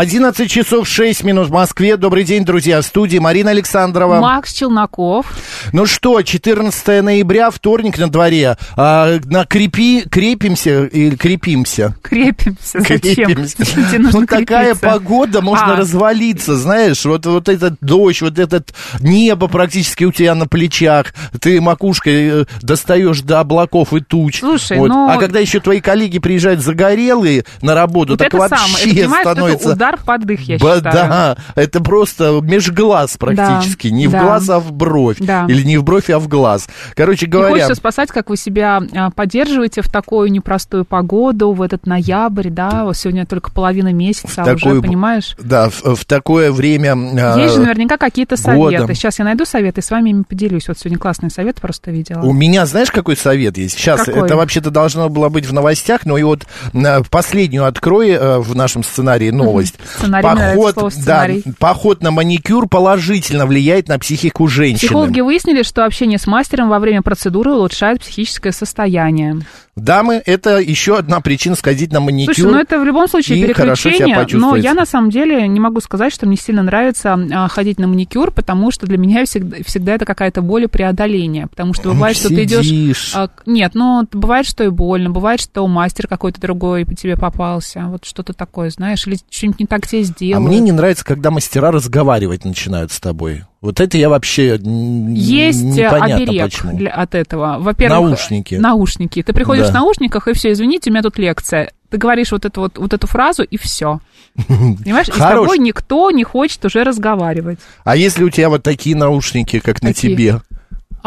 11 часов 6 минут в Москве. Добрый день, друзья. В студии Марина Александрова. Макс Челноков. Ну что, 14 ноября, вторник на дворе. А, на крепи, крепимся или крепимся? Крепимся. Зачем? Крепимся. Ну, такая крепиться. погода, можно А. развалиться, знаешь, вот, вот этот дождь, вот этот небо практически у тебя на плечах, ты макушкой э, достаешь до облаков и туч. Слушай, Вот. ну- А когда еще твои коллеги приезжают загорелые на работу, Вот так это вообще самое. Становится... удар под дых, я Ба- считаю. Да, это просто межглаз практически. Да, не в да. глаз, а в бровь. Да. Или не в бровь, а в глаз. Короче Не говоря... хочется спасать, как вы себя а, поддерживаете в такую непростую погоду, в этот ноябрь, да, вот сегодня только половина месяца, а такую- уже, понимаешь? Да, в, в такое время... а, Есть же наверняка какие-то года. советы. Сейчас я найду советы и с вами ими поделюсь. Вот сегодня классный совет просто видела. У меня, знаешь, какой совет есть? Сейчас, Какой? это вообще-то должно было быть в новостях, но и вот а, последнюю открой э, в нашем сценарии новость. Сценарий, нравится слово да, сценарий. поход на маникюр положительно влияет на психику женщины. Психологи выяснили, что общение с мастером во время процедуры улучшает психическое состояние. Дамы, это еще одна причина сходить на маникюр. Слушай, ну это в любом случае переключение, но я на самом деле не могу сказать, что мне сильно нравится а, ходить на маникюр, потому что для меня всегда, всегда это какая-то боль и преодоление, потому что бывает, что ты идешь... Сидишь. а, Нет, ну, бывает, что и больно, бывает, что мастер какой-то другой тебе попался, вот что-то такое, знаешь, или что-нибудь не так тебе А сделают. мне не нравится, когда мастера разговаривать начинают с тобой. Вот это я вообще Есть э, непонятно оберег почему. для, от этого. Во-первых, Наушники. Наушники. Ты приходишь Да. в наушниках, и все, извините, у меня тут лекция. Ты говоришь вот эту, вот, вот эту фразу, и все. Понимаешь? И с тобой никто не хочет уже разговаривать. А если у тебя вот такие наушники, как на тебе?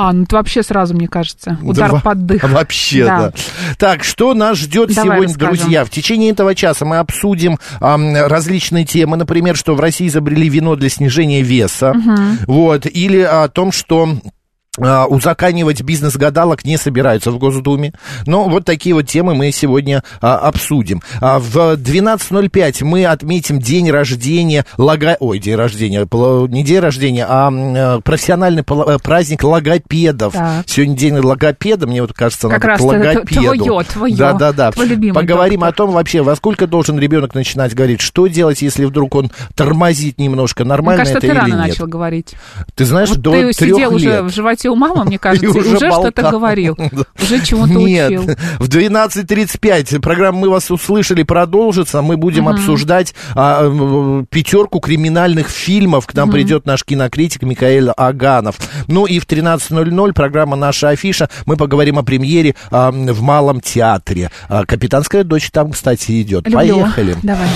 А, ну это вообще сразу, мне кажется, удар Да, под дых. Вообще, да. Да. Так, что нас ждет Давай сегодня, расскажем. друзья? В течение этого часа мы обсудим ам, различные темы. Например, что в России изобрели вино для снижения веса. Вот. Или о том, что а, узаканивать бизнес гадалок не собираются в Госдуме. Но вот такие вот темы мы сегодня а, обсудим. А, в 12.05 мы отметим день рождения лого... Ой, день рождения, не день рождения, а э, профессиональный э, праздник логопедов. Так. Сегодня день логопеда, мне вот кажется, Как надо раз к логопеду. твоё, твоё, Да, да, да. твой любимый Поговорим доктор. о том вообще, во сколько должен ребенок начинать говорить, что делать, если вдруг он тормозит немножко, нормально кажется, это ты или рано нет. начал говорить. Ты знаешь, Вот до ты трех сидел уже лет. в животе у мамы, мне кажется, и уже уже, что-то говорил. Уже чему-то Нет, учил. в 12.35 программа «Мы вас услышали» продолжится. Мы будем обсуждать а, пятерку криминальных фильмов. К нам придет наш кинокритик Михаил Аганов. Ну и в 13.00 программа «Наша афиша». Мы поговорим о премьере а, в Малом театре. А, «Капитанская дочь» там, кстати, идет. Люблю. Поехали. Давай.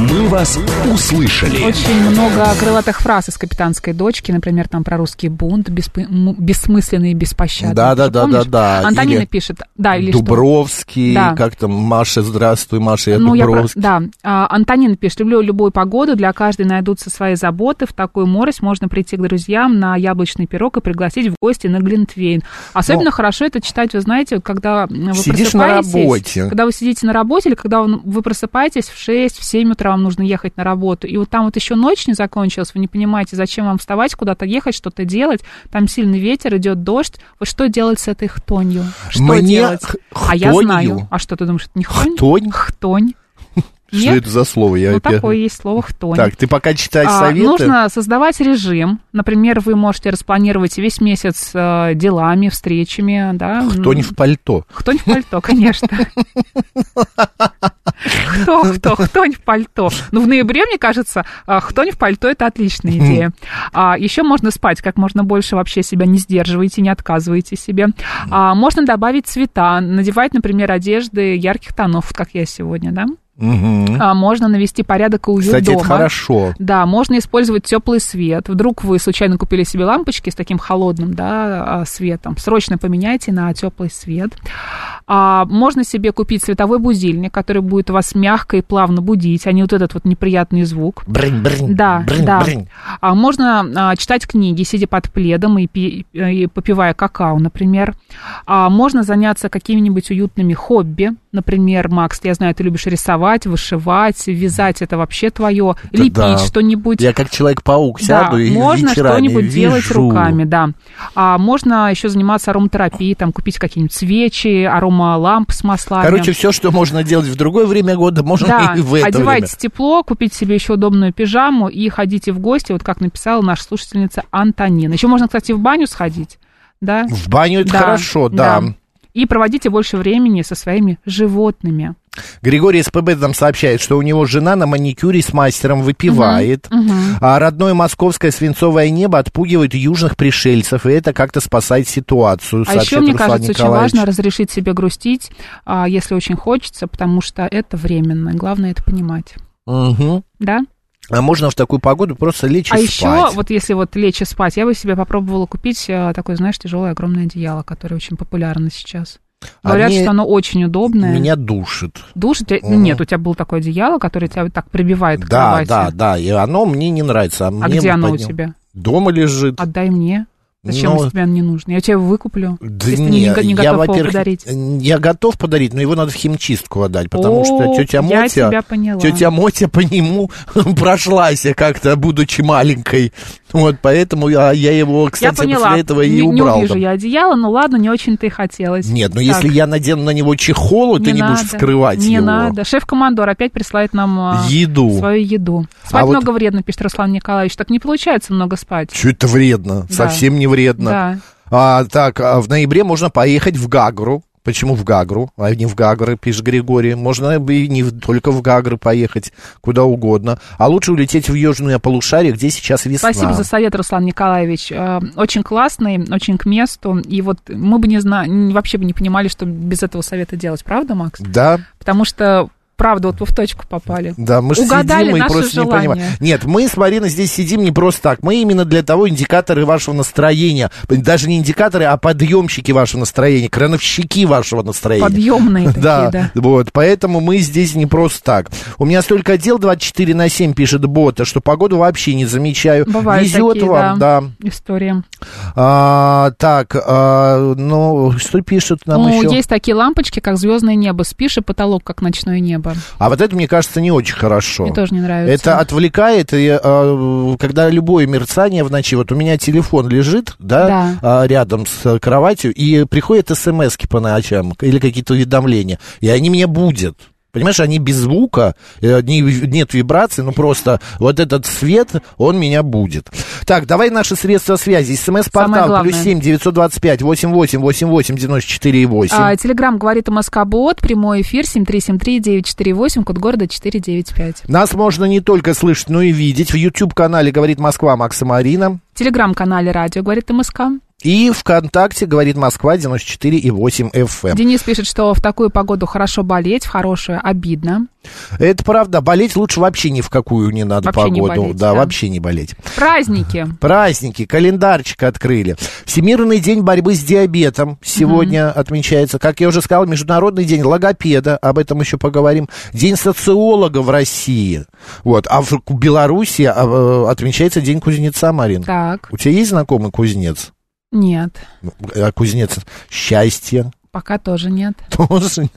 «Мы вас услышали». Очень много крылатых фраз из «Капитанской дочки», например, там про русский бунт, м- бессмысленный и беспощадный. Да, да, да, да, да. Антонина Или пишет, да, или что? Дубровский, Да. как там, Маша, здравствуй, Маша, я Ну, я про- Дубровский. да. А, Антонина пишет, люблю любую погоду, для каждой найдутся свои заботы. В такую морось можно прийти к друзьям на яблочный пирог и пригласить в гости на Глинтвейн. Особенно Ну, хорошо это читать, вы знаете, когда вы Сидишь на просыпаетесь, работе. Когда вы сидите на работе или когда вы просыпаетесь в 6, в 7 утра, вам нужно ехать на работу, и вот там вот еще ночь не закончилась, вы не понимаете, зачем вам вставать, куда-то ехать, что-то делать, там сильный ветер, идет дождь. Вот что делать с этой хтонью? Что Мне делать? х- А я хтонью? знаю. А что ты думаешь, это не хтонь? Хтонь? Хтонь. Что Нет? это за слово? Я Ну, опять- такое есть слово хтонь. Так, ты пока читай А, советы. нужно создавать режим. Например, вы можете распланировать весь месяц э, делами, встречами, да. Кто не в пальто. Кто не в пальто, конечно. Кто, кто, не в пальто. Ну, в ноябре, мне кажется, кто не в пальто, это отличная идея. А, еще можно спать как можно больше, вообще себя не сдерживайте, не отказывайте себе. А, можно добавить цвета, надевать, например, одежды ярких тонов, как я сегодня, да? Мгм. А, можно навести порядок и уют Кстати, дома. это хорошо. Да, можно использовать теплый свет. Вдруг вы случайно купили себе лампочки с таким холодным да, а, светом. Срочно поменяйте на теплый свет. А, можно себе купить световой будильник, который будет вас мягко и плавно будить, а не вот этот вот неприятный звук. Брынь, брынь, Да, брынь, да. брынь. А можно а, читать книги, сидя под пледом и, пи- и попивая какао, например. А можно заняться какими-нибудь уютными хобби. Например, Макс, я знаю, ты любишь рисовать, вышивать, вязать, это вообще твое. Да, Лепить да. что-нибудь. Я как Человек-паук Да, сяду и можно что-нибудь делать руками, да. А можно еще заниматься ароматерапией, там купить какие-нибудь свечи, аромалампы с маслами. Короче, все, что можно делать в другое время года, можно Да, и в это одевайтесь время. тепло, купите себе еще удобную пижаму и ходите в гости, вот как написала наша слушательница Антонина. Еще можно, кстати, в баню сходить, да? В баню это Да, хорошо, да. И проводите больше времени со своими животными. Григорий СПБ нам сообщает, что у него жена на маникюре с мастером выпивает, а родное московское свинцовое небо отпугивает южных пришельцев, и это как-то спасает ситуацию, А еще, мне Руслан кажется, очень Николаевич. важно разрешить себе грустить, а, если очень хочется, потому что это временно. Главное это понимать. Мгм. Да? А можно в такую погоду просто лечь и а спать. еще, вот если вот лечь и спать, я бы себе попробовала купить а, такое, знаешь, тяжелое огромное одеяло, которое очень популярно сейчас. Говорят, Они- что оно очень удобное. Меня душит. Душ? у тебя- Мгм. Нет, у тебя было такое одеяло, которое тебя так прибивает к Да, кровати. да, да, и оно мне не нравится. А, А мне где оно у подняло. тебя? Дома лежит. Отдай мне. Зачем, Ну, если тебе оно не нужно? Я тебе его выкуплю, Да если ты не, не, не я, готов его подарить. Я готов подарить, но его надо в химчистку отдать, потому О, что тетя Мотя, тетя Мотя по нему прошлась как-то, будучи маленькой. Вот, поэтому я, я его, Я кстати, поняла. после этого и не, не убрал. увижу там. я одеяло, ну ладно, не очень-то и хотелось. Нет, ну Так, если я надену на него чехол, ты не будешь надо, вскрывать Не его. надо. Шеф-командор опять присылает нам а, Еду. свою еду. Спать А вот- много вредно, пишет Руслан Николаевич. Так не получается много спать. Что это вредно? Да. Совсем не вредно. Да. А, так, а в ноябре можно поехать в Гагру. Почему в Гагру, а не в Гагры, пишет Григорий. Можно и не только в Гагры поехать, куда угодно. А лучше улететь в южное полушарие, где сейчас весна. Спасибо за совет, Руслан Николаевич. Э, Очень классный, очень к месту. И вот мы бы не знали, вообще бы не понимали, что без этого совета делать, правда, Макс? Да, Потому что, правда, вот вы в точку попали. да, мы же Угадали сидим и просто желания. не понимаем. Нет, мы с Мариной здесь сидим не просто так. Мы именно для того индикаторы вашего настроения. Даже не индикаторы, а подъемщики вашего настроения, крановщики вашего настроения. Подъемные такие, Да, да. вот, поэтому мы здесь не просто так. У меня столько дел 24 на 7, пишет бота, что погоду вообще не замечаю. Бывают Везет такие, вам, да. История. А, так, а, ну, что пишут нам ну, еще? есть такие лампочки, как звездное небо. Спишь, и потолок, как ночное небо. А вот это, мне кажется, не очень хорошо. Мне тоже не нравится. Это отвлекает, и, а, когда любое мерцание в ночи, вот у меня телефон лежит, да, а, рядом с кроватью, и приходят смс по ночам или какие-то уведомления, и они меня будут. Понимаешь, они без звука, э, не- нет вибрации, ну просто вот этот свет, он меня будет. Так, давай наши средства связи. СМС-портал плюс семь девятьсот двадцать пять восемь восемь восемь восемь девяносто четыре и восемь. А, Телеграмм говорит МСК-бот, прямой эфир 7373948, код города 495. Нас можно не только слышать, но и видеть. В YouTube-канале «Говорит Москва» Макса Марина. Телеграм-канале радио говорит МСК. И ВКонтакте «Говорит Москва» 94,8 FM. Денис пишет, что в такую погоду хорошо болеть, в хорошую обидно. Это правда. Болеть лучше вообще ни в какую не надо Вообще не погоду. болеть, да, да. вообще не болеть. Праздники. Праздники, календарчик открыли. Всемирный день борьбы с диабетом сегодня отмечается. Как я уже сказал, Международный день логопеда, об этом еще поговорим. День социолога в России. Вот. А в Беларуси а, э, отмечается День кузнеца, Марин. Так, У тебя есть знакомый кузнец? Нет, А кузнец счастья. Пока тоже нет. Тоже.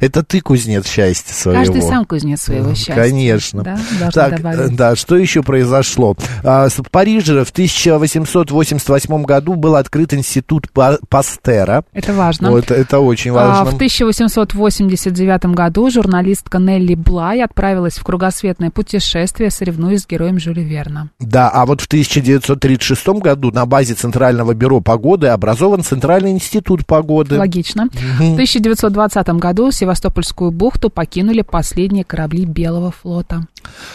Это ты кузнец счастья своего. Каждый сам кузнец своего счастья. Конечно. Да, Так, добавить. э, да, что еще произошло? А, В Париже в 1888 году был открыт институт Па- Пастера. Это важно. Вот, это очень А, важно. В 1889 году журналистка Нелли Блай отправилась в кругосветное путешествие, соревнуясь с героем Жюля Верна. Да, а вот в 1936 году на базе Центрального бюро погоды образован Центральный институт погоды. Логично. В 1920 году Севастопольскую бухту покинули последние корабли Белого флота.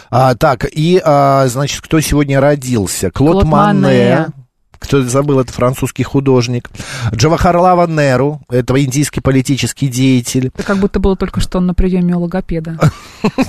А, так, и, а, значит, кто сегодня родился? Клод, Клод Мане. Мане. Кто забыл, это французский художник. Джавахарлава Неру, это индийский политический деятель. Это как будто было только что на приеме у логопеда.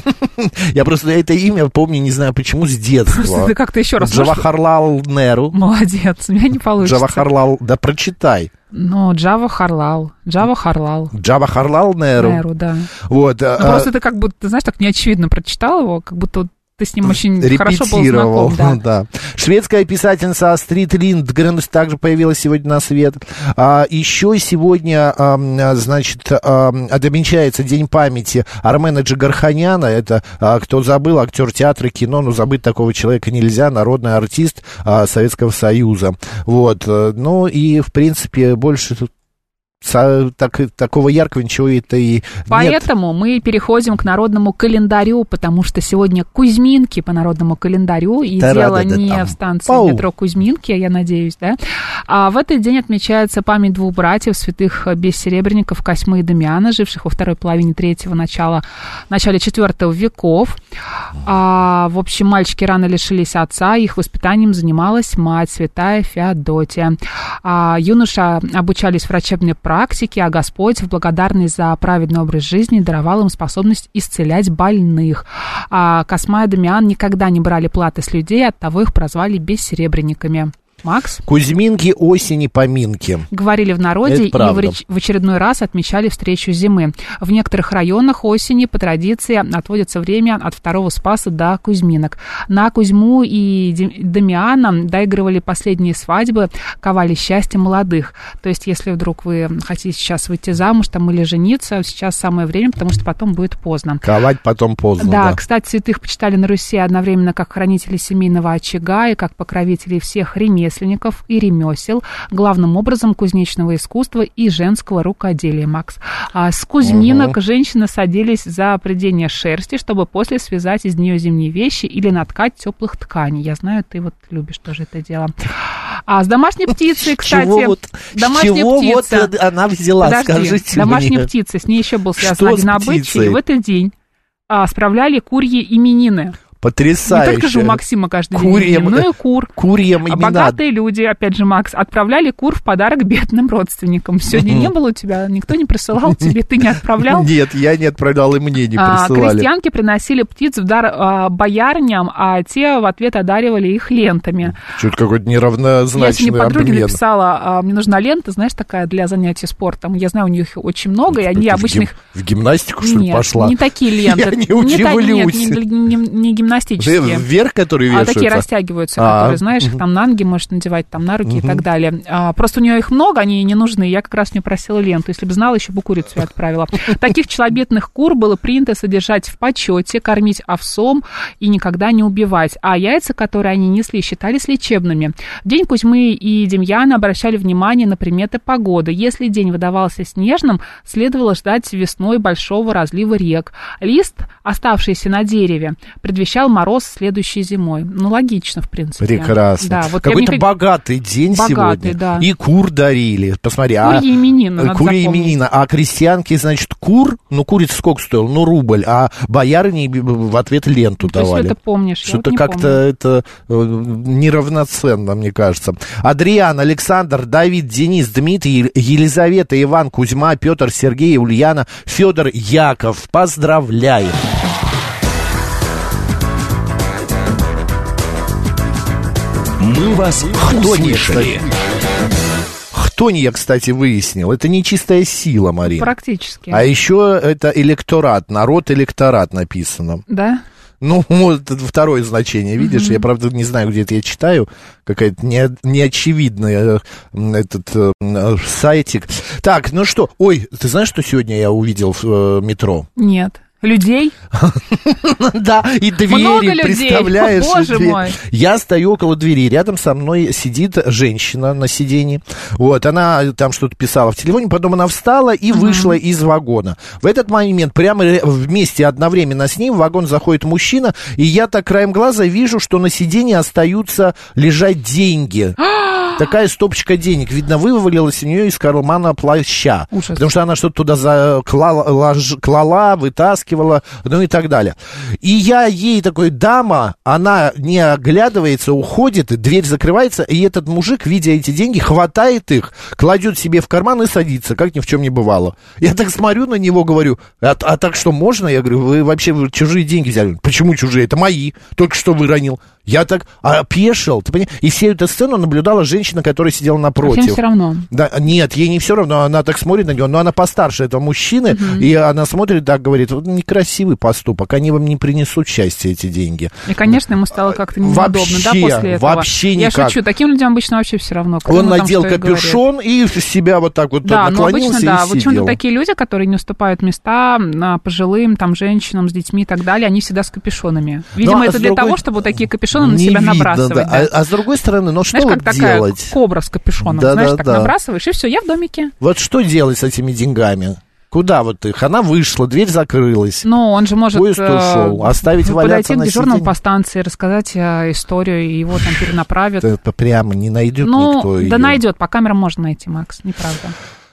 Я просто это имя помню, не знаю почему, с детства. Просто ты как-то еще раз Джавахарлал Неру. Молодец, у меня не получится. Джавахарлал, да прочитай. Ну, Джава Харлал. Джава Харлал. Джавахарлал Неру. Неру, да. Вот. Ну, а, просто ты как будто, знаешь, так неочевидно прочитал его, как будто ты с ним очень хорошо был знаком. Да. да. Шведская писательница Астрид Линдгрен также появилась сегодня на свет. А, еще сегодня, а, значит, ам, отмечается День памяти Армена Джигарханяна. Это, а, кто забыл, актер театра, кино, но забыть такого человека нельзя. Народный артист а, Советского Союза. Вот. э, Ну и, в принципе, больше тут так, такого яркого ничего это и нет. Поэтому мы переходим к народному календарю, потому что сегодня Кузьминки по народному календарю, и дело Та-ра-да-да-там. не в станции Пау. метро Кузьминки, я надеюсь, да. А в этот день отмечается память двух братьев, святых бессеребренников Косьмы и Дамиана, живших во второй половине третьего начала, начале четвертого веков. А, в общем, мальчики рано лишились отца, их воспитанием занималась мать, святая Феодотия. А, юноша обучались врачебной практике, а Господь в благодарность за праведный образ жизни даровал им способность исцелять больных. А Косма и Дамиан никогда не брали платы с людей, оттого их прозвали бессеребренниками. Макс? Кузьминки, осени, поминки. Говорили в народе и в, очередной раз отмечали встречу зимы. В некоторых районах осени по традиции отводится время от второго Спаса до Кузьминок. На Кузьму и Дамиана доигрывали последние свадьбы, ковали счастье молодых. То есть, если вдруг вы хотите сейчас выйти замуж там, или жениться, сейчас самое время, потому что потом будет поздно. Ковать потом поздно, Да, да. кстати, святых почитали на Руси одновременно как хранители семейного очага и как покровители всех ремесленников и ремесел, главным образом кузнечного искусства и женского рукоделия, Макс. А с кузьминок женщины садились за придение шерсти, чтобы после связать из нее зимние вещи или наткать теплых тканей. Я знаю, ты вот любишь тоже это дело. А с домашней птицей, кстати, чего вот, домашняя чего вот птица. э, она взяла, Подожди, скажите домашняя мне. птица, с ней еще был связан один обычай. И в этот день а, справляли курьи именины. Потрясающе. Не только же у Максима каждый Курьям, день, но и кур. Курьям А имена. богатые люди, опять же, Макс, отправляли кур в подарок бедным родственникам. Сегодня не было у тебя, никто не присылал тебе, ты не отправлял. Нет, я не отправлял, и мне не А, присылали. крестьянки приносили птиц в дар а, боярням, а те в ответ одаривали их лентами. Что-то какой-то Я неравнозначный сегодня подруге написала, а, мне нужна лента, знаешь, такая для занятий спортом. Я знаю, у них очень много, и они Ты в гимнастику, что ли, пошла? не такие ленты. Я не та- нет, удивлюсь. не, не- гимнастические. Вверх, которые А вешаются? такие растягиваются, А, которые, знаешь, их там на ноги можешь надевать, там на руки и так далее. А, просто у нее их много, они не нужны. Я как раз не просила ленту. Если бы знала, еще бы курицу я отправила. Таких челобитных кур было принято содержать в почете, кормить овсом и никогда не убивать. А яйца, которые они несли, считались лечебными. В день Кузьмы и Демьяна обращали внимание на приметы погоды. Если день выдавался снежным, следовало ждать весной большого разлива рек. Лист, оставшийся на дереве, предвещал мороз следующей зимой. Ну, логично, в принципе. Прекрасно. Да, вот Какой-то мне- богатый день Богатый, сегодня. да. И кур дарили. Посмотри, а... Надо Курьи запомнить. именина. А крестьянки, значит, кур, ну, курица сколько стоила? Ну, рубль. А боярыне в ответ ленту Ну, давали. это помнишь, вот Что-то не как-то это э, неравноценно, мне кажется. Адриан, Александр, Давид, Денис, Дмитрий, Елизавета, Иван, Кузьма, Петр, Сергей, Ульяна, Федор, Яков. Поздравляем! «Мы вас услышали». Хтонья, кстати, выяснил, это не чистая сила, Марина. Практически. А еще это электорат, народ электорат написано. Да? Ну, вот это второе значение, видишь? Я, правда, не знаю, где это я читаю. Какая-то не, неочевидная э, этот э, м, сайтик. Так, ну что? Ой, ты знаешь, что сегодня я увидел в э, метро? Нет. Людей? Да, и двери, Много людей. представляешь? Боже дверь. мой. Я стою около двери, рядом со мной сидит женщина на сиденье. Вот, она там что-то писала в телефоне, потом она встала и вышла из вагона. В этот момент прямо вместе одновременно с ним в вагон заходит мужчина, и я так краем глаза вижу, что на сиденье остаются лежать деньги. такая стопочка денег, видно, вывалилась у нее из кармана плаща. Ужас. Потому что она что-то туда заклала, клала, вытаскивала, ну и так далее. И я ей такой, дама, она не оглядывается, уходит, дверь закрывается, и этот мужик, видя эти деньги, хватает их, кладет себе в карман и садится, как ни в чем не бывало. Я так смотрю на него, говорю, а, а так что можно? Я говорю, вы вообще вы чужие деньги взяли. Почему чужие? Это мои, только что выронил. Я так опешил, ты понимаешь? И всю эту сцену наблюдала женщина, которая сидела А напротив. всем все равно. Да, нет, ей не все равно, она так смотрит на него, но она постарше этого мужчины, и она смотрит так, говорит, вот некрасивый поступок, они вам не принесут счастья, эти деньги. И, конечно, ему стало как-то неудобно, да, Вообще, после этого. вообще Я никак. шучу, таким людям обычно вообще все равно. Он там надел что и говорит. капюшон и себя вот так вот Да, но наклонился обычно, да, и вот почему-то сидел. такие люди, которые не уступают места а, пожилым, там, женщинам с детьми и так далее, они всегда с капюшонами. Видимо, Ну, а это с для другой- того, чтобы вот такие капюшоны на Не себя видно, набрасывать. да. да. А, а с другой стороны, ну что Знаешь, вот как такая делать? кобра с капюшоном, Да, знаешь, да, так да. набрасываешь, и все, я в домике. Вот что делать с этими деньгами? Куда вот их? Она вышла, дверь закрылась. Но он же может Поезд э, ушел. Оставить подойти валяться к на дежурному сиденье? по станции, рассказать э, историю, и его там перенаправят. Это прямо не найдет Ну, никто да её. найдет, по камерам можно найти, Макс, неправда.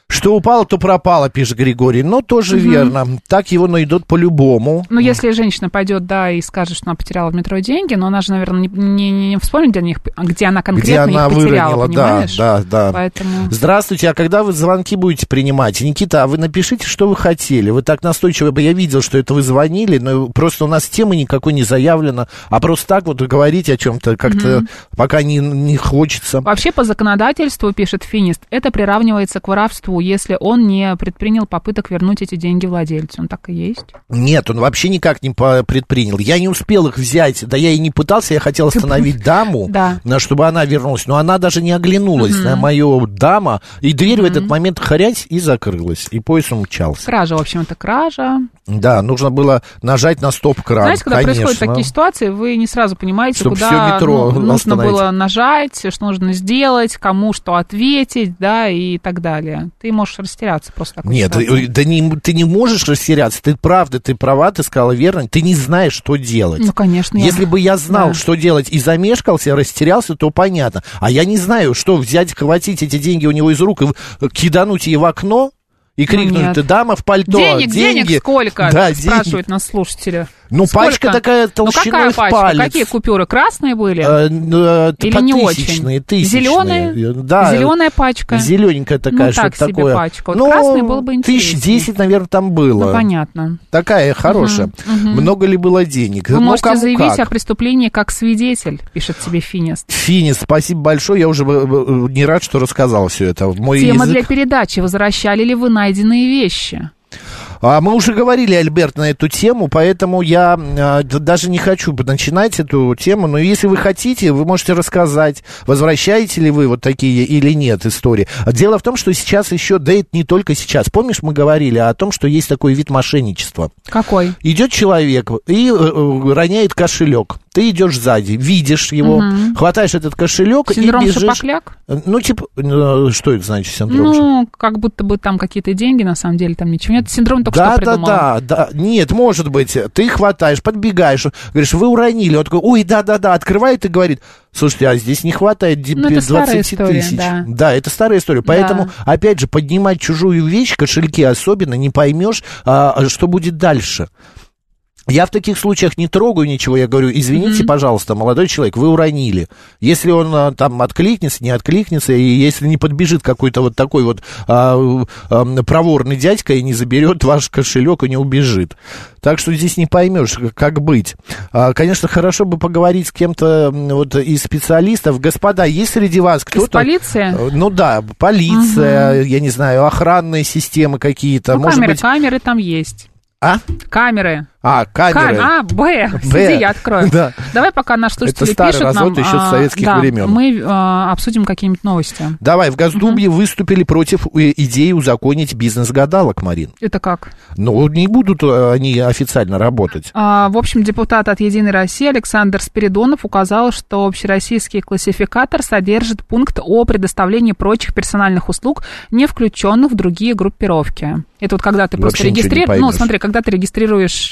Что упало, то пропало, пишет Григорий. Но тоже верно. Так его найдут по-любому. Ну, если женщина пойдет, да, и скажет, что она потеряла в метро деньги, но она же, наверное, не, не, не вспомнит, где, они их, где она Где конкретно она их потеряла, выронила, да, понимаешь? да, да. Поэтому... Здравствуйте, а когда вы звонки будете принимать? Никита, а вы напишите, что вы хотели. Вы так настойчиво, я видел, что это вы звонили, но просто у нас темы никакой не заявлено, а просто так вот говорить о чем-то как-то пока не, не хочется. Вообще, по законодательству, пишет Финист, это приравнивается к воровству, если он не предпринял попыток вернуть эти деньги владельцу. Он так и есть. Нет, он вообще никак не предпринял. Я не успел их взять, да я и не пытался, я хотел остановить даму, Да. чтобы она вернулась, но она даже не оглянулась на мою дама, и дверь в этот момент хрясь и закрылась, и поезд умчался. Кража, в общем, это кража. Да, нужно было нажать на стоп-кран, Знаете, когда конечно. происходят такие ситуации, вы не сразу понимаете, куда метро ну, нужно было нажать, что нужно сделать, кому что ответить, да, и так далее. Ты можешь растеряться просто Нет, ситуации. э, да не, ты не можешь растеряться, ты правда, ты права, ты сказала верно, ты не знаешь, что делать. Ну, конечно. я- Если бы я знал, Да. что делать, и замешкался, растерялся, то понятно. А я не знаю, что взять, хватить эти деньги у него из рук и в- кидануть ей в окно и крикнуть, Ну, нет. ты дама в пальто. Денег, денег деньги». сколько? Да, спрашивают нас слушатели. Ну, Сколько? пачка такая Ну, толщиной какая в пачка? палец. Какие купюры? Красные были? Э, ну, э, Или не очень? тысячные. Зеленые? Да. Зеленая пачка? Зелененькая такая, Ну, что-то так себе такое. пачка. Вот ну, красная было бы Тысяч интереснее. десять, наверное, там было. Ну, понятно. Такая хорошая. Много ли было денег? Вы Ну, можете кому заявить как. о преступлении как свидетель, пишет тебе Финист. Финис, спасибо большое. Я уже э, э, не рад, что рассказал все это. Мой Тема язык- для передачи. Возвращали ли вы найденные вещи? А мы уже говорили, Альберт, на эту тему, поэтому я а, даже не хочу начинать эту тему. Но если вы хотите, вы можете рассказать, возвращаете ли вы вот такие или нет истории. Дело в том, что сейчас еще, да это не только сейчас. Помнишь, мы говорили о том, что есть такой вид мошенничества. Какой? Идет человек и э, э, роняет кошелек. Ты идешь сзади, видишь его, хватаешь этот кошелек Синдром и бежишь. Шапокляк? Ну, типа, э, что это значит синдром? Ну, как будто бы там какие-то деньги, на самом деле там ничего нет. Синдром только да, что да, придумала. да, да. Нет, может быть, ты хватаешь, подбегаешь, говоришь, вы уронили. Он такой, ой, да, да, да, открывает и говорит, слушайте, а здесь не хватает Ну, это старая 20 история, тысяч. да. это старая история. Поэтому, опять же, поднимать чужую вещь, кошельки особенно, не поймешь, а, что будет дальше. Я в таких случаях не трогаю ничего, я говорю, извините, пожалуйста, молодой человек, вы уронили. Если он а, там откликнется, не откликнется, и если не подбежит какой-то вот такой вот а, а, проворный дядька и не заберет ваш кошелек и не убежит. Так что здесь не поймешь, как быть. А, конечно, хорошо бы поговорить с кем-то вот из специалистов. Господа, есть среди вас кто-то... Из полиции? Э, Ну да, полиция, я не знаю, охранные системы какие-то. Ну, может камеры, быть... камеры там есть. А? Камеры. А, камеры. Кам- А, Б. Б. Сиди, я открою. Да. Давай, пока наш слушатель Это старый пишет развод нам, еще с а, советских да, времен. мы а, обсудим какие-нибудь новости. Давай, в Госдуме выступили против э, идеи узаконить бизнес-гадалок, Марин. Это как? Ну, не будут э, они официально работать. А, В общем, депутат от «Единой России» Александр Спиридонов указал, что общероссийский классификатор содержит пункт о предоставлении прочих персональных услуг, не включенных в другие группировки. Это вот когда ты просто Вообще регистрируешь... Ну, смотри, когда ты регистрируешь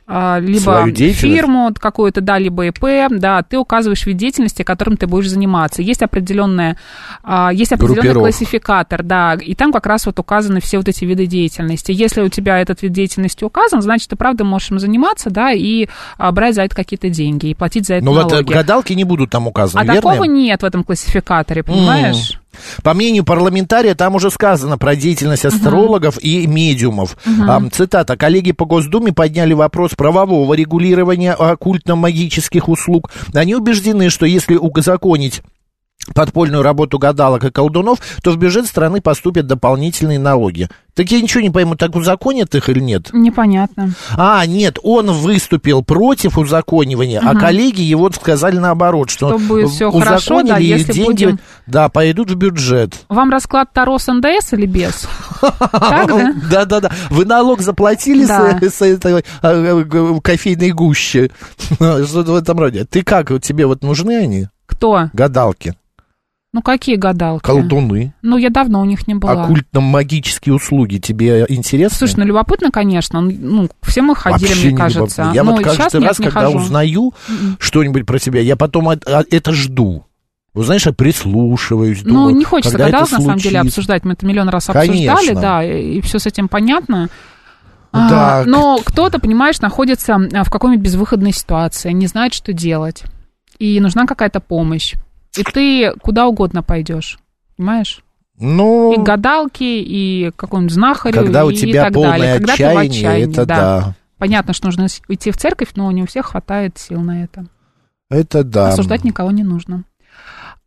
либо Свою деятельность? фирму какую-то, да, либо ИП, да, ты указываешь вид деятельности, которым ты будешь заниматься. Есть определенная, а, есть определенный классификатор, да, и там как раз вот указаны все вот эти виды деятельности. Если у тебя этот вид деятельности указан, значит, ты правда можешь им заниматься, да, и а, брать за это какие-то деньги, и платить за это Ну вот э, налоги. гадалки не будут там указаны, а верно? такого нет в этом классификаторе, понимаешь? По мнению парламентария, там уже сказано про деятельность астрологов и медиумов. Ам, цитата. Коллеги по Госдуме подняли вопрос правового регулирования оккультно-магических услуг. Они убеждены, что если узаконить подпольную работу гадалок и колдунов, то в бюджет страны поступят дополнительные налоги. Так я ничего не пойму, так узаконят их или нет? Непонятно. А, нет, он выступил против узаконивания, а коллеги его сказали наоборот, что, Что будет всё узаконили, хорошо, да, и деньги, будем- да, пойдут в бюджет. Вам расклад Таро с НДС или без? Да-да-да. Вы налог заплатили с, с этой а, г- кофейной гущи? Что-то в этом роде. Ты как, тебе вот нужны они, Кто? гадалки, Ну, какие гадалки? колдуны, Ну, я давно у них не была. оккультно-магические услуги? Тебе интересно? Слушай, ну любопытно, конечно. Ну, все мы ходили, Вообще мне не кажется. любопытно. Я Но вот каждый нет, раз, не когда хожу. М-м. узнаю что-нибудь про тебя, я потом от- а, это жду. Вот знаешь, я прислушиваюсь. Ну, думаю, не хочется это на самом деле, обсуждать. Мы это миллион раз Конечно. обсуждали, да, и, все с этим понятно. А, Да. но кто-то, понимаешь, находится а, в какой-нибудь безвыходной ситуации, не знает, что делать. И нужна какая-то помощь. И ты куда угодно пойдешь. Понимаешь? Ну, И к гадалке, и какому-нибудь знахарю, когда у и тебя так полное далее. Когда ты в отчаяние, отчаянии, это да. Понятно, что нужно идти в церковь, но не у всех хватает сил на это. Это да. Осуждать никого не нужно.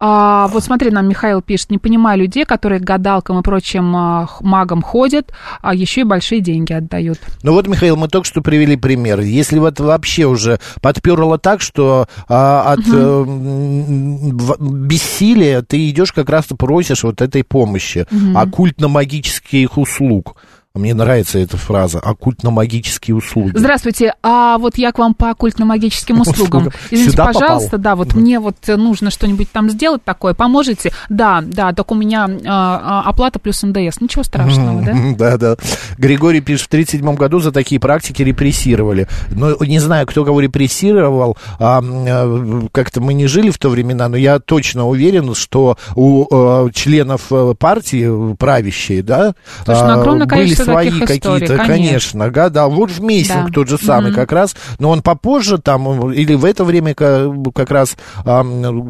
А, вот смотри, нам Михаил пишет, не понимаю людей, которые к гадалкам и прочим а, магам ходят, а еще и большие деньги отдают. Ну вот, Михаил, мы только что привели пример. Если вот вообще уже подперло так, что а, от э, м, в- бессилия ты идешь как раз и просишь вот этой помощи, оккультно-магических услуг. Мне нравится эта фраза, оккультно-магические услуги. Здравствуйте, а вот я к вам по оккультно-магическим услугам. Извините, Сюда пожалуйста, попал? да, вот мне вот э, нужно что-нибудь там сделать такое, поможете? Да, да, только у меня а, а, оплата плюс НДС, ничего страшного, да? Да, да. Григорий пишет, в 1937 году за такие практики репрессировали. Но не знаю, кто кого репрессировал. а, э, как-то мы не жили в то времена, но я точно уверен, что у э, членов э, партии э, правящей, да, Слушай, ну, а, огромное были количество свои какие-то, конечно. конечно, да, да. Вот в Мессинг Да. тот же самый Мгм. как раз, но он попозже там э, или в это время ка- как раз а,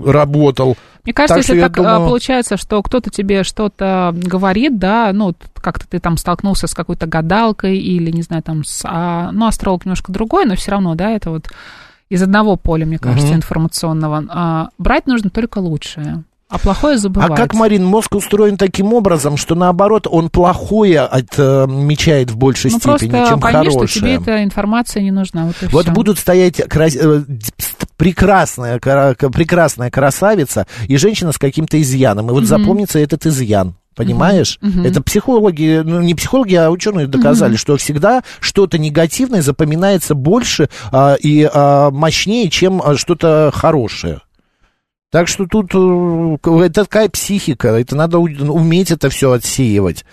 работал. Мне кажется, Так если так а, думаю- получается, что кто-то тебе что-то говорит, да, ну, как-то ты там столкнулся с какой-то гадалкой или, не знаю, там, с, а, ну, астролог немножко другой, но все равно, да, это вот из одного поля, мне кажется, Мгм. информационного. А, брать нужно только лучшее, а плохое забывать. А как, Марин, мозг устроен таким образом, что наоборот он плохое отмечает в большей ну, степени, просто чем пойми, что хорошее? тебе эта информация не нужна, вот Вот всё. будут стоять крас- э, прекрасная, прекрасная красавица и женщина с каким-то изъяном. И вот запомнится этот изъян. Понимаешь? Это психологи, ну не психологи, а ученые доказали, что всегда что-то негативное запоминается больше а, и а, мощнее, чем а, что-то хорошее. Так что тут э, это такая психика, это надо у- уметь это все отсеивать.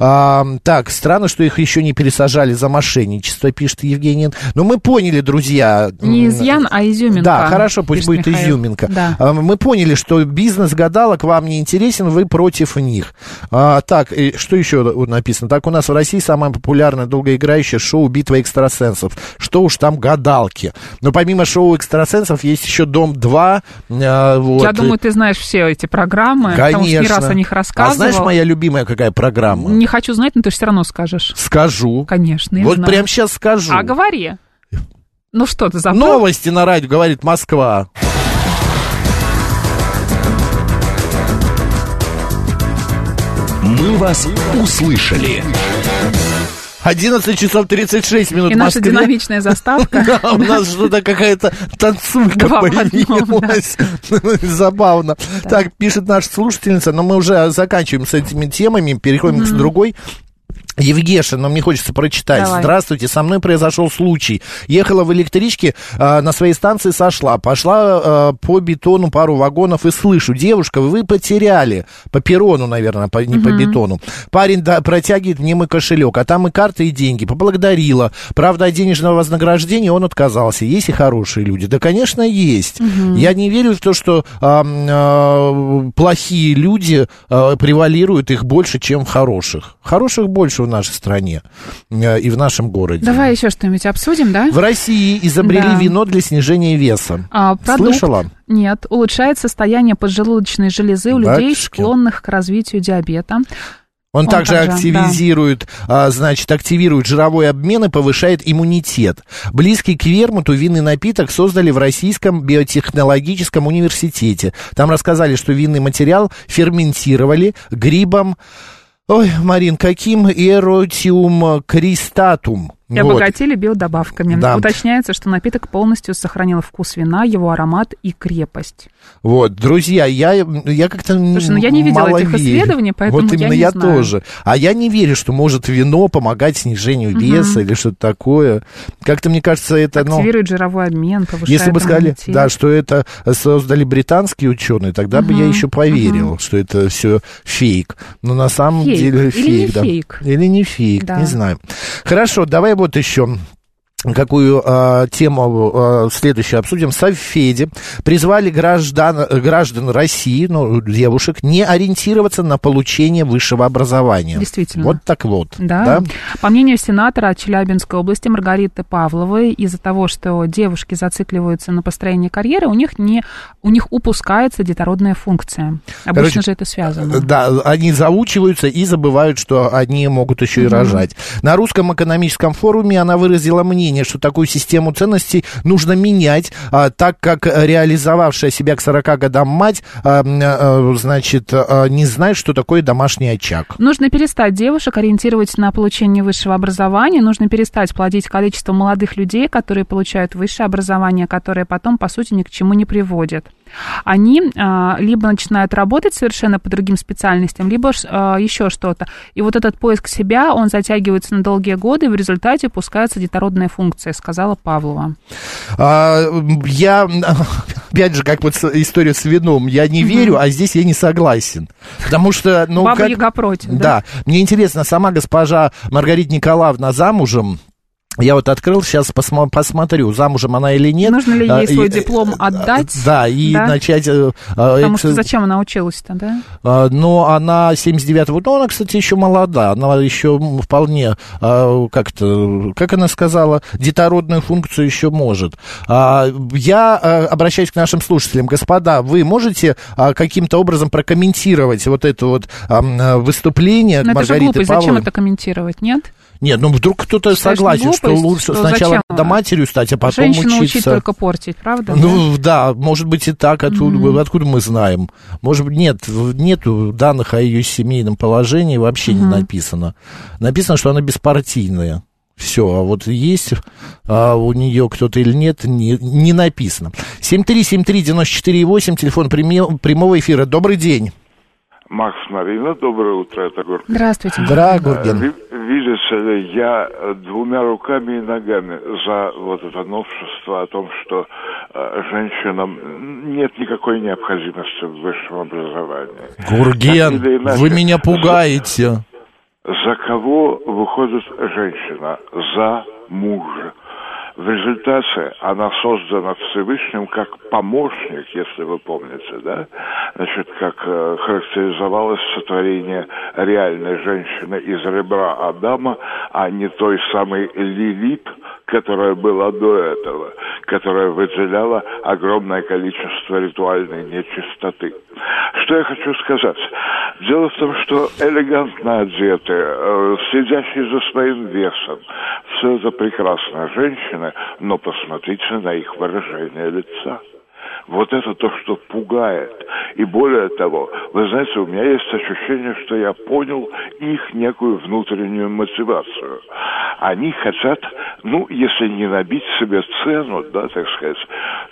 А, так, странно, что их еще не пересажали за мошенничество, пишет Евгений. Но мы поняли, друзья. Не изъян, а изюминка. Да, хорошо, пусть будет Михаил. изюминка. Да. А, Мы поняли, что бизнес гадалок вам не интересен, вы против них. А, так, и что еще написано? Так, у нас в России самое популярное долгоиграющее шоу «Битва экстрасенсов». Что уж там гадалки. Но помимо шоу экстрасенсов есть еще «Дом-2». А, вот. Я думаю, ты знаешь все эти программы, потому что не Конечно. раз о них А рассказывал. знаешь, моя любимая какая программа? Не хочу знать, но ты же все равно скажешь. Скажу. Конечно, вот знаю. прямо сейчас скажу. А говори. Ну что ты забыл? Новости на радио, говорит Москва. «Мы вас услышали». 11 часов 36 минут И наша динамичная заставка. Да, у нас что-то какая-то танцулька появилась. Забавно. Так, пишет наша слушательница, но мы уже заканчиваем с этими темами, переходим к другой. Евгеша, но мне хочется прочитать. Давай. Здравствуйте, со мной произошел случай. Ехала в электричке, э, на своей станции сошла, пошла э, по бетону пару вагонов и слышу, девушка, вы потеряли по перрону, наверное, по, не по бетону. Парень да, протягивает мне мой кошелек, а там и карты, и деньги. Поблагодарила. Правда, от денежного вознаграждения он отказался. Есть и хорошие люди? Да, конечно, есть. Я не верю в то, что а, а, плохие люди а, превалируют их больше, чем хороших. Хороших больше в нашей стране э, и в нашем городе. Давай еще что-нибудь обсудим, да? В России изобрели Да. вино для снижения веса. А, продукт, Слышала? Нет, улучшает состояние поджелудочной железы у людей, Батюшки. склонных к развитию диабета. Он, Он также также, активизирует, а, значит, активирует жировой обмен и повышает иммунитет. Близкий к вермуту винный напиток создали в Российском биотехнологическом университете. Там рассказали, что винный материал ферментировали грибом Ой, Марин, каким эротиум кристатум? И Вот. обогатили биодобавками. Да. Уточняется, что напиток полностью сохранил вкус вина, его аромат и крепость. Вот, друзья, я, я как-то Слушай, ну я не видела этих верю. исследований, поэтому Вот я именно не я знаю. тоже. А я не верю, что может вино помогать снижению веса или что-то такое. Как-то мне кажется, это, ну... Активирует жировой обмен, повышает Если бы сказали, иммунитет. да, что это создали британские ученые, тогда бы я еще поверил, что это все фейк. Но на самом Фейк. деле Или фейк, не да. фейк. Или не фейк, Да. не знаю. Хорошо, давай вот еще какую а, тему а, следующую обсудим. Совфеди призвали граждан, граждан России, ну, девушек, не ориентироваться на получение высшего образования. Действительно. Вот так вот. Да. По мнению сенатора Челябинской области Маргариты Павловой, из-за того, что девушки зацикливаются на построении карьеры, у них, не, у них упускается детородная функция. Обычно Короче, же это связано. Да, они заучиваются и забывают, что они могут еще и рожать. На русском экономическом форуме она выразила мнение, что такую систему ценностей нужно менять, а, так как реализовавшая себя к 40 годам мать, а, а, значит, не знает, что такое домашний очаг. Нужно перестать девушек ориентировать на получение высшего образования, нужно перестать плодить количество молодых людей, которые получают высшее образование, которое потом, по сути, ни к чему не приводит. Они а, либо начинают работать совершенно по другим специальностям, либо а, еще что-то. И вот этот поиск себя, он затягивается на долгие годы, и в результате пускается детородная функция, сказала Павлова. А, я, опять же, как вот история с вином, я не верю, а здесь я не согласен. Потому что, ну, Баба как- Яга против, да? Да. Мне интересно, сама госпожа Маргарита Николаевна замужем? Я вот открыл, сейчас посмо- посмотрю, замужем она или нет. Нужно ли А, ей свой и- диплом отдать? Да, и Да? начать... э, а, Потому экс- что зачем она училась-то, да? а, Но она 79-го, ну, она, кстати, еще молода, она еще вполне, а, как-то, как она сказала, детородную функцию еще может. А, Я а, обращаюсь к нашим слушателям. Господа, вы можете а, каким-то образом прокомментировать вот это вот а, м, выступление Но это же Маргариты глупость, зачем это комментировать, нет? Нет, ну вдруг кто-то Считаешь, согласен, ну, что глупость, лучше что сначала зачем? надо матерью стать, а потом Женщину учить учиться. только портить, правда? Ну да, может быть и так, откуда, откуда мы знаем. Может быть, нет, нету данных о ее семейном положении, вообще не написано. Написано, что она беспартийная. Все, а вот есть а, у нее кто-то или нет, не, не написано. 7373948, телефон прямого эфира. Добрый день. Макс Марина, доброе утро, это Гурген. Здравствуйте. Да, Э, Гурген. ви- Видите ли, я э, двумя руками и ногами за вот это новшество о том, что э, женщинам нет никакой необходимости в высшем образовании. Гурген, иначе. вы меня пугаете. За кого выходит женщина? За мужа. В результате она создана Всевышним как помощник, если вы помните, да? Значит, как э, характеризовалось сотворение реальной женщины из ребра Адама, а не той самой Лилит, которая была до этого, которая выделяла огромное количество ритуальной нечистоты. Что я хочу сказать? Дело в том, что элегантно одетые, э, следящие за своим весом, все это прекрасные женщины, но посмотрите на их выражение лица. Вот это то, что пугает. И более того, вы знаете, у меня есть ощущение, что я понял их некую внутреннюю мотивацию. Они хотят, ну, если не набить себе цену, да, так сказать,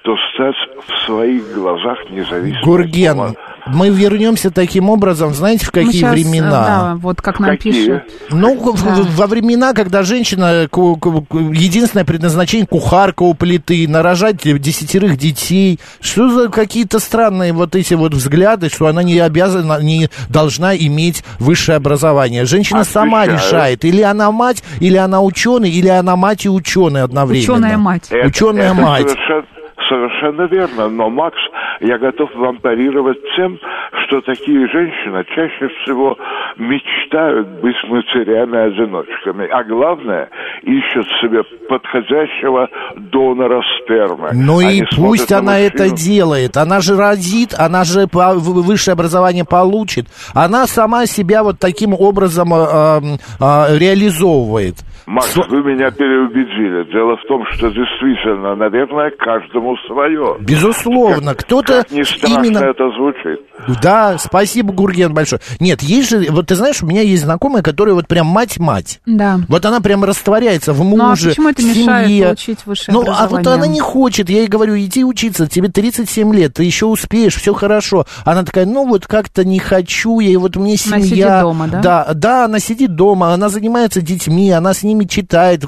то стать в своих глазах независимым. Гурген, Мы вернемся таким образом, знаете, в какие э, времена? Да, вот как нам Какие? пишут. Ну, Да. в- во времена, когда женщина, единственное предназначение кухарка у плиты, нарожать десятерых детей. Что за какие-то странные вот эти вот взгляды, что она не обязана, не должна иметь высшее образование. Женщина сама Отвечаю. решает, или она мать, или она ученый, или она мать и ученый одновременно. Ученая мать. Это- Ученая это мать. Совершенно, совершенно верно. Но, Макс, я готов вам парировать тем, что такие женщины чаще всего мечтают быть матерями-одиночками. А главное, ищут себе подходящего донора спермы. Ну и пусть она это мужчину. делает. Она же родит, она же высшее образование получит. Она сама себя вот таким образом а, а, реализовывает. Макс, Со- вы меня переубедили. Дело в том, что действительно, наверное, каждому свое. Безусловно, кто-то Как ни страшно именно... это звучит. Да, спасибо, Гурген, большое. Нет, есть же, вот ты знаешь, у меня есть знакомая, которая вот прям мать-мать. Да. Вот она прям растворяется в муже, Ну, а почему это в мешает семье. получить высшее Ну, а вот она не хочет. Я ей говорю, иди учиться, тебе 37 лет, ты еще успеешь, все хорошо. Она такая, ну вот как-то не хочу, я, и вот мне семья. Она сидит дома, да? Да, да, она сидит дома, она занимается детьми, она с ними читает,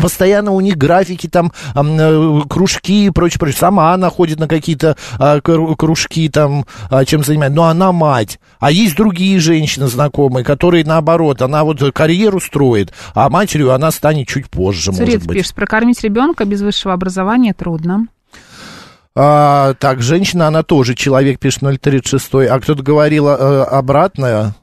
постоянно у них графики, там, ам, э, кружки и прочее, прочее. Сама она ходит на какие-то а, кру- кружки, там, а, чем занимается. Но она мать. А есть другие женщины знакомые, которые наоборот, она вот карьеру строит, а матерью она станет чуть позже, может Цурец быть. пишет, прокормить ребенка без высшего образования трудно. А, так, женщина, она тоже человек, пишет 036. А кто-то говорил э, обратное.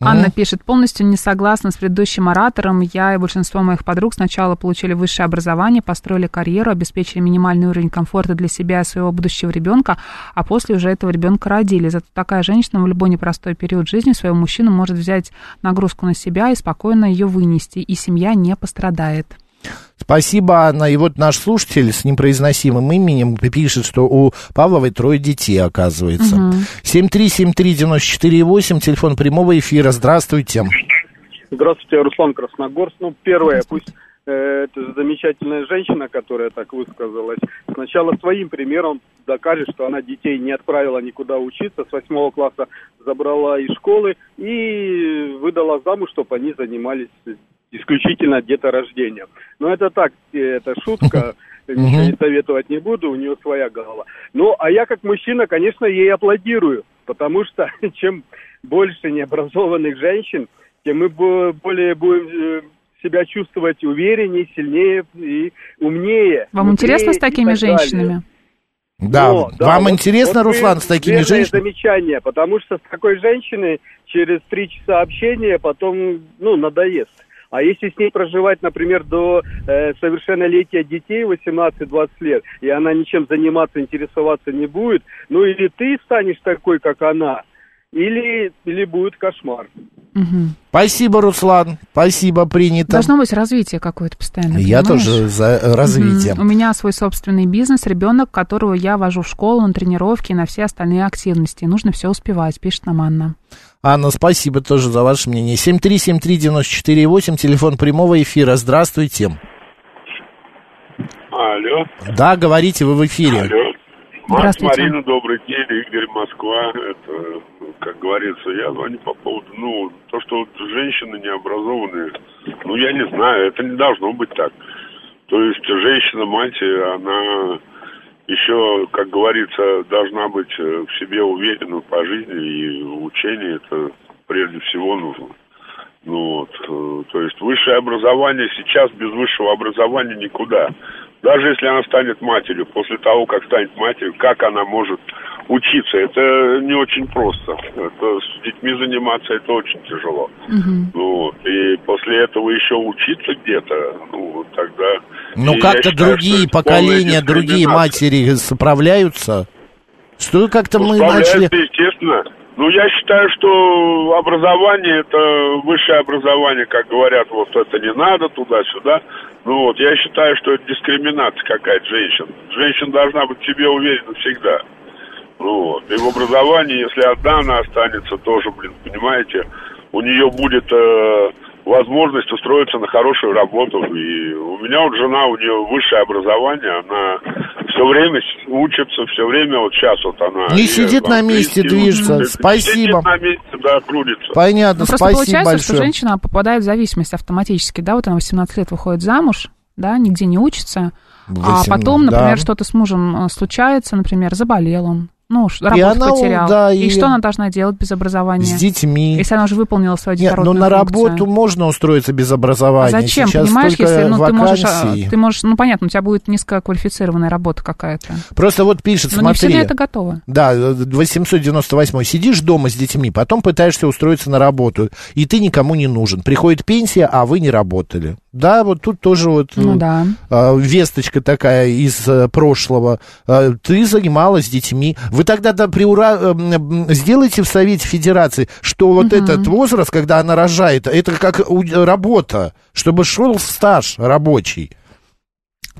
Анна пишет, полностью не согласна с предыдущим оратором. Я и большинство моих подруг сначала получили высшее образование, построили карьеру, обеспечили минимальный уровень комфорта для себя и своего будущего ребенка, а после уже этого ребенка родили. Зато такая женщина в любой непростой период жизни своего мужчину может взять нагрузку на себя и спокойно ее вынести, и семья не пострадает. Спасибо, Анна. И вот наш слушатель с непроизносимым именем пишет, что у Павловой трое детей, оказывается. 7373948, телефон прямого эфира. Здравствуйте. Здравствуйте, Руслан Красногорск. Ну, первое, пусть э, эта замечательная женщина, которая так высказалась, сначала своим примером докажет, что она детей не отправила никуда учиться, с восьмого класса забрала из школы и выдала замуж, чтобы они занимались исключительно деторождением. Но это так, э, это шутка, ничего не советовать не буду, у нее своя голова. Ну, а я как мужчина, конечно, ей аплодирую, потому что чем больше необразованных женщин, тем мы бо- более будем э, себя чувствовать увереннее, сильнее и умнее. Вам интересно с такими женщинами? Да, О, да, вам вот- интересно, вот Руслан, с такими женщинами? замечание, потому что с такой женщиной через три часа общения потом, ну, надоест. А если с ней проживать, например, до э, совершеннолетия детей 18-20 лет, и она ничем заниматься, интересоваться не будет, ну или ты станешь такой, как она, или, или будет кошмар. Мгм. Спасибо, Руслан. Спасибо, принято. Должно быть развитие какое-то постоянно. Я понимаешь? тоже за э, развитие. Мгм. У меня свой собственный бизнес, ребенок, которого я вожу в школу, на тренировки и на все остальные активности. Нужно все успевать, пишет нам Анна. Анна, спасибо тоже за ваше мнение. 7373948, телефон прямого эфира. Здравствуйте. Алло. Да, говорите, вы в эфире. Алло. Здравствуйте. Марина, добрый день. Игорь, Москва. Это, как говорится, я звоню по поводу, ну, то, что вот женщины необразованные, ну, я не знаю, это не должно быть так. То есть женщина-мать, она еще, как говорится, должна быть э, в себе уверена по жизни и в учении это прежде всего нужно. Ну вот, э, то есть высшее образование сейчас без высшего образования никуда. Даже если она станет матерью, после того, как станет матерью, как она может учиться, это не очень просто. Это с детьми заниматься это очень тяжело. Мгм. Ну, и после этого еще учиться где-то, ну, тогда... Ну, как-то считаю, другие полная поколения, другие матери справляются. Что как-то мы Справляются, начали... естественно. Ну, я считаю, что образование, это высшее образование, как говорят, вот это не надо, туда-сюда. Ну вот, я считаю, что это дискриминация какая-то женщин. Женщина должна быть в себе уверена всегда. Ну вот, и в образовании, если одна она останется, тоже, блин, понимаете, у нее будет э, возможность устроиться на хорошую работу. И у меня вот жена, у нее высшее образование, она все время учится, все время вот сейчас вот она... Не и сидит на месте, английский движется. учит. Спасибо. Сидит на месте, да, крутится. Понятно, Ну, просто спасибо получается, что большое. женщина попадает в зависимость автоматически, да, вот она в 18 лет выходит замуж, да, нигде не учится, а 18, потом, например, да. что-то с мужем э, случается, например, заболел он, ну, работу она, потерял. да, и... и- что она должна делать без образования? С детьми. Если она уже выполнила свою Нет, ну детородную на функцию. работу можно устроиться без А образования. зачем, Сейчас понимаешь, если ну, ты можешь, а, ты можешь, ну понятно, у тебя будет низкоквалифицированная работа какая-то. Просто вот пишет, Но не все смотри. на это готовы. Да, 898. Сидишь дома с детьми, потом пытаешься устроиться на работу, и ты никому не нужен. Приходит пенсия, а вы не работали. Да, вот тут тоже вот Ну э, да. э, весточка такая из э, прошлого. Э, Ты занималась детьми. Вы тогда да, приура... э, м, сделайте в Совете Федерации, что вот этот возраст, когда она рожает, это как работа, чтобы шел стаж рабочий.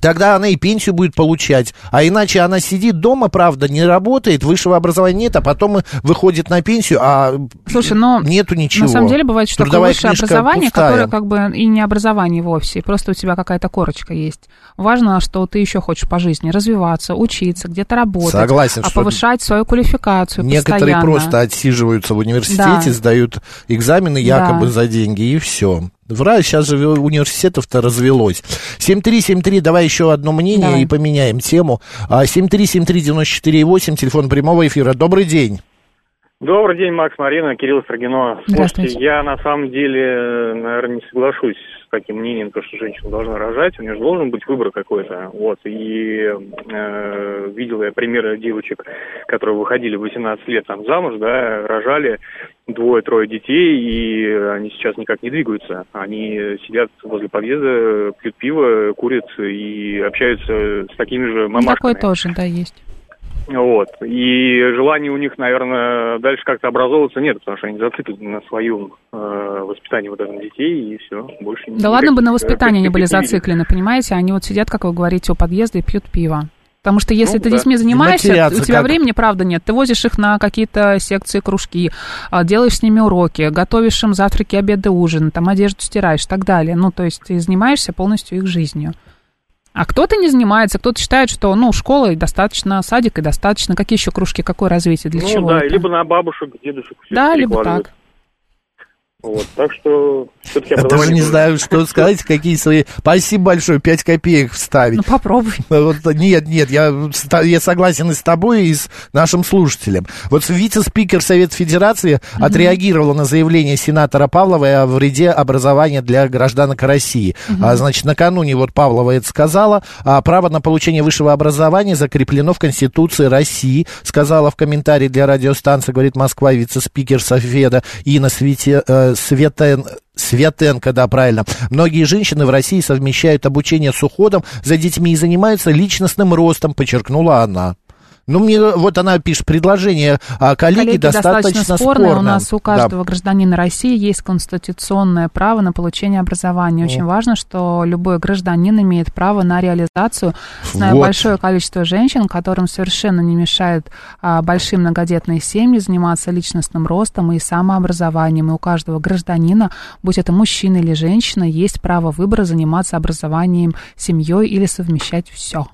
Тогда она и пенсию будет получать. А иначе она сидит дома, правда, не работает, высшего образования нет, а потом выходит на пенсию, а Слушай, но нету ничего. на самом деле бывает, что такое Трудовая высшее книжка образование, пустая. которое как бы и не образование вовсе, просто у тебя какая-то корочка есть. Важно, что ты еще хочешь по жизни развиваться, учиться, где-то работать, Согласен, а повышать свою квалификацию Некоторые постоянно. просто отсиживаются в университете, Да. сдают экзамены якобы Да. за деньги, и все. Вра, сейчас же университетов-то развелось. 73739, давай еще одно мнение Давай. и поменяем тему. А, 7373948, телефон прямого эфира. Добрый день. Добрый день, Макс, Марина, Кирилл Строгино. Слушайте, я на самом деле, наверное, не соглашусь с таким мнением, то, что женщина должна рожать. У нее же должен быть выбор какой-то. Вот. И э, видел я примеры девочек, которые выходили в 18 лет там замуж, да, рожали двое-трое детей, и они сейчас никак не двигаются. Они сидят возле подъезда, пьют пиво, курят и общаются с такими же Ну, мамашками. Такое тоже, да, есть. Вот. И желания у них, наверное, дальше как-то образовываться нет, потому что они зациклены на своем э, воспитании вот этом детей, и все, больше Да ладно бы на э, воспитание они были зациклены, понимаете? Они вот сидят, как вы говорите, у подъезда и пьют пиво. Потому что если Ну, ты да. детьми занимаешься, у тебя как? времени, правда, нет. Ты возишь их на какие-то секции, кружки, а, делаешь с ними уроки, готовишь им завтраки, обеды, ужин, там одежду стираешь и так далее. Ну, то есть ты занимаешься полностью их жизнью. А кто-то не занимается, кто-то считает, что, ну, школа и достаточно, садик и достаточно. Какие еще кружки, какое развитие, для ну, чего да, это? либо на бабушек, дедушек. Да, либо так. Вот, так что все-таки Я даже не знаю, что сказать, какие свои... Спасибо большое, 5 копеек вставить. Ну, попробуй. Вот, нет, нет, я, я согласен и с тобой, и с нашим слушателем. Вот вице-спикер Совета Федерации отреагировала на заявление сенатора Павлова о вреде образования для гражданок России. А, значит, накануне вот Павлова это сказала. А, право на получение высшего образования закреплено в Конституции России, сказала в комментарии для радиостанции, говорит Москва, вице-спикер Софеда Инна Свете, э, Светен, Светенко, да, правильно. Многие женщины в России совмещают обучение с уходом за детьми и занимаются личностным ростом, подчеркнула она. Ну, мне вот она пишет, предложение а, коллеги, Коллеги, достаточно, спорное. спорное. У нас у Да. каждого гражданина России есть конституционное право на получение образования. Очень важно, что любой гражданин имеет право на реализацию. Знаю Вот. большое количество женщин, которым совершенно не мешает а, большие многодетные семьи заниматься личностным ростом и самообразованием. И у каждого гражданина, будь это мужчина или женщина, есть право выбора заниматься образованием, семьей или совмещать все.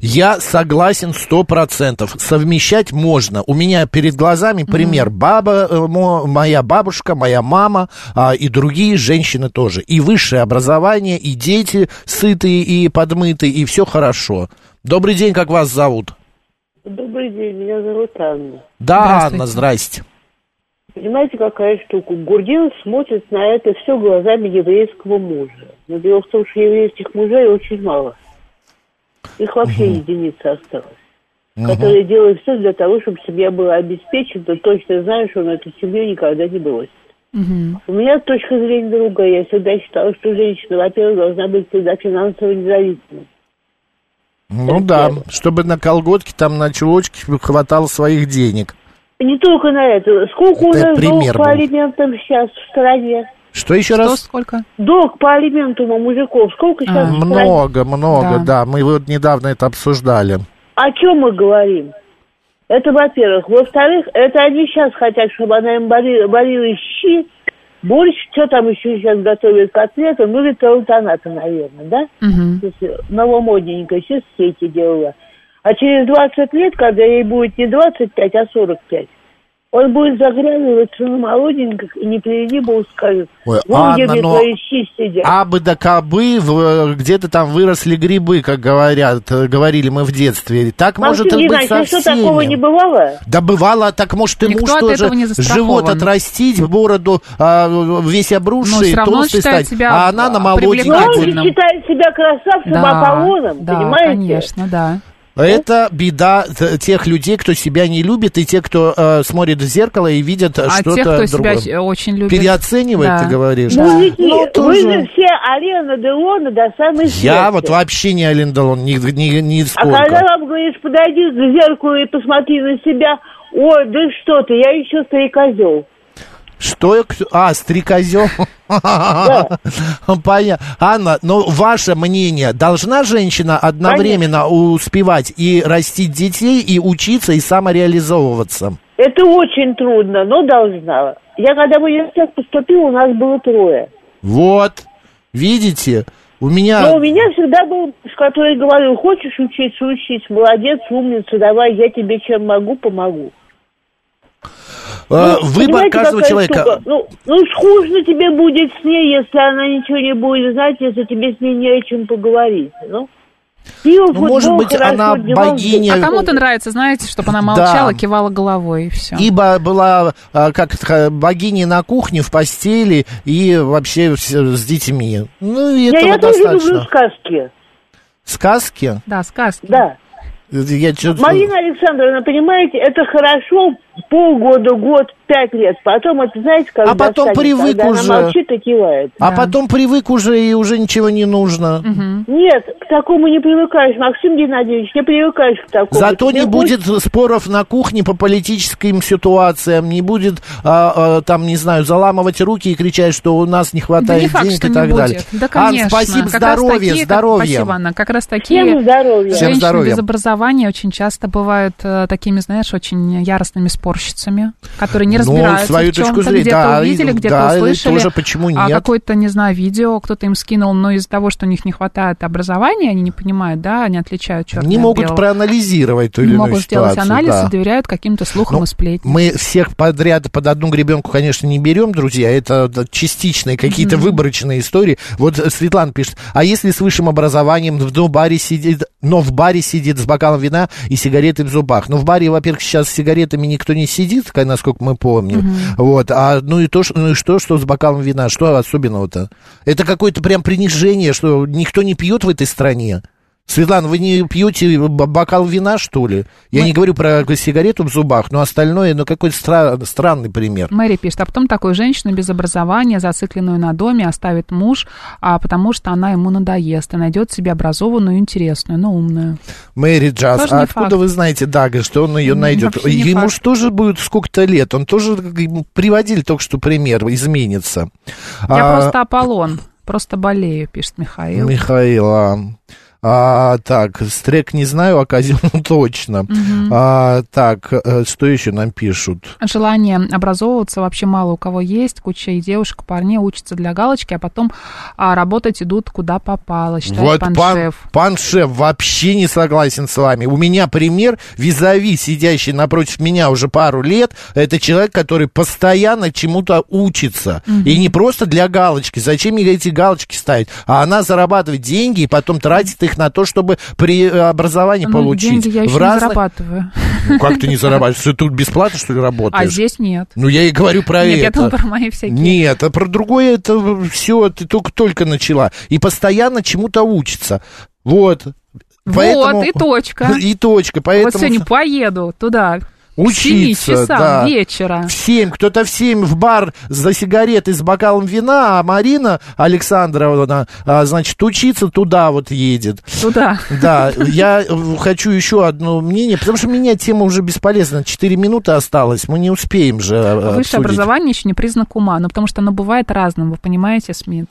Я согласен сто процентов. Совмещать можно. У меня перед глазами пример. Баба, э, мо- моя бабушка, моя мама а, и другие женщины тоже. И высшее образование, и дети сытые и подмытые, и все хорошо. Добрый день, как вас зовут? Добрый день, меня зовут Анна. Да. Анна, здрасте. Понимаете, какая штука? Гурдинов смотрит на это все глазами еврейского мужа. Но дело в том, что еврейских мужей очень мало. Их вообще единица осталась. Которые делают все для того, чтобы семья была обеспечена, но точно знаю, что он эту семью никогда не бросит. Мгм. У меня точка зрения другая. Я всегда считала, что женщина, во-первых, должна быть всегда финансово независимой. Ну да, чтобы на колготке, там на чулочке хватало своих денег. Не только на это. Сколько у Это нас пример долг по алиментам сейчас в стране? Что еще Что, раз? сколько? Долг по алиментам у мужиков сколько сейчас А. Много, много, Да. да. Мы вот недавно это обсуждали. О чем мы говорим? Это, во-первых. Во-вторых, это они сейчас хотят, чтобы она им варила, варила щи, борщ, что там еще сейчас готовят, котлеты, ну, это наверное, да? Мгм. То есть Новомодненько, сейчас все эти делала. А через 20 лет, когда ей будет не 25, а 45, он будет заглядываться на молоденьких и не приведи бог скажет. Ой, Вон где Анна, мне но- сидят. Абы да кабы, в- где-то там выросли грибы, как говорят, э, говорили мы в детстве. Так может Максим и быть со а что такого всеми. не бывало? Да бывало, так может и Никто муж тоже живот отрастить, бороду а, весь обрушить, толстый стать, себя, а она на а, молоденькой. Но он же считает себя красавцем Да, Аполлоном, да, понимаете? конечно, да. Это беда тех людей, кто себя не любит, и те, кто э, смотрит в зеркало и видят э, А что-то тех, кто другое. себя очень любит. Переоценивает, Да. ты говоришь? Да. Мужики, Ну, вы тоже. же все Алена Делона до самой Я смерти. вот вообще не Ален Делон, ни, ни, А нисколько. когда вам говоришь, подойди к зеркалу и посмотри на себя, ой, да что ты, я еще старикозел. Что я... А, стрекозел. Понятно. Анна, но ваше мнение, должна женщина одновременно успевать и растить детей, и учиться, и самореализовываться? Это очень трудно, но должна. Я когда в университет поступила, у нас было трое. Вот, видите, у меня... Но у меня всегда был, муж, который говорил, хочешь учиться, учись, молодец, умница, давай, я тебе чем могу, помогу. Э, Ну, выбор каждого человека... штука? Ну, ну, скучно тебе будет с ней, если она ничего не будет знать, если тебе с ней не о чем поговорить. Ну, пиво, Ну, может футбол, быть, хорошо, она богиня. А кому-то нравится, знаете, чтобы она молчала, кивала головой, и все. Ибо была а, как богиня на кухне, в постели и вообще с, детьми. Ну, и Я, этого я тоже достаточно. люблю сказки. Сказки? Да, сказки. Да. Я Марина Александровна, понимаете, это хорошо полгода, год, пять лет. Потом это, знаете, как А потом привык когда уже. она молчит и кивает. А потом привык уже, и уже ничего не нужно. Нет, к такому не привыкаешь, Максим Геннадьевич, не привыкаешь к такому. Зато Тебе не будет споров на кухне по политическим ситуациям, не будет, а, а, там, не знаю, заламывать руки и кричать, что у нас не Да хватает не факт, денег и не так будет. далее. Да, Ан, конечно. спасибо, Как здоровья, такие, как- здоровья. Спасибо, Анна. Как раз такие Всем здоровья. Всем здоровья. без образования очень часто бывают э, такими, знаешь, очень яростными спорщицами, которые не Ну, разбираются свою в чем-то, зрения, где-то да, увидели, где-то да, услышали. тоже почему А нет? какое-то, не знаю, видео кто-то им скинул, но из-за того, что у них не хватает образования, они не понимают, да, они отличают черное Не могут белого. проанализировать ту или не иную могут ситуацию. сделать анализ да. и доверяют каким-то слухам Ну, и сплетням. Мы всех подряд под одну гребенку, конечно, не берем, друзья. Это частичные какие-то выборочные истории. Вот э, Светлана пишет, а если с высшим образованием в баре сидит, но в баре сидит с бокалом вина и сигаретой в зубах. Ну, в баре, во-первых, сейчас с сигаретами никто не сидит, ка- насколько мы помним. Вот. А ну и то, что, ну и что, что с бокалом вина? Что особенного-то? Это какое-то прям принижение, что никто не пьет в этой стране. Светлана, вы не пьете бокал вина, что ли? Я не говорю про сигарету в зубах, но остальное, ну, какой-то стра- странный пример. Мэри пишет, а потом такую женщину без образования, зацикленную на доме, оставит муж, а, потому что она ему надоест и найдет себе образованную, интересную, но умную. Мэри Джаз, Тоже а откуда факт. вы знаете, Дага, что он ее найдет? вообще Ему же тоже будет сколько-то лет, он тоже, приводили только что пример, изменится. Я А, просто Аполлон, просто болею, пишет Михаил. Михаил, а, а, так, стрек не знаю, а козел точно. А, так, э, что еще нам пишут? Желание образовываться вообще мало у кого есть. Куча и девушек, парней учатся для галочки, а потом а, работать идут куда попало, считает Вот пан пан, шеф. пан шеф вообще не согласен с вами. У меня пример, визави, сидящий напротив меня уже пару лет, это человек, который постоянно чему-то учится. И не просто для галочки. Зачем ей эти галочки ставить? А она зарабатывает деньги и потом тратит их на то, чтобы при э, образовании Ну, получить. деньги я еще В не разных- зарабатываю. Ну, как ты не зарабатываешь? Ты тут бесплатно, что ли, А работаешь? здесь нет. Ну, я и говорю про Нет, это. я думаю про мои всякие. Нет, а про другое это все, ты только, только начала. И постоянно чему-то учится. Вот. Вот, и точка. И точка. Поэтому Вот сегодня поеду туда. Учиться, 7 часам да. вечера. В семь, кто-то в семь в бар за сигаретой с бокалом вина, а Марина Александровна, а, значит, учиться туда вот едет. Туда. Да, я э, хочу еще одно мнение, потому что менять тему уже бесполезно. Четыре минуты осталось, мы не успеем же э, Высшее обсудить. образование еще не признак ума, ну потому что оно бывает разным, вы понимаете, Смит?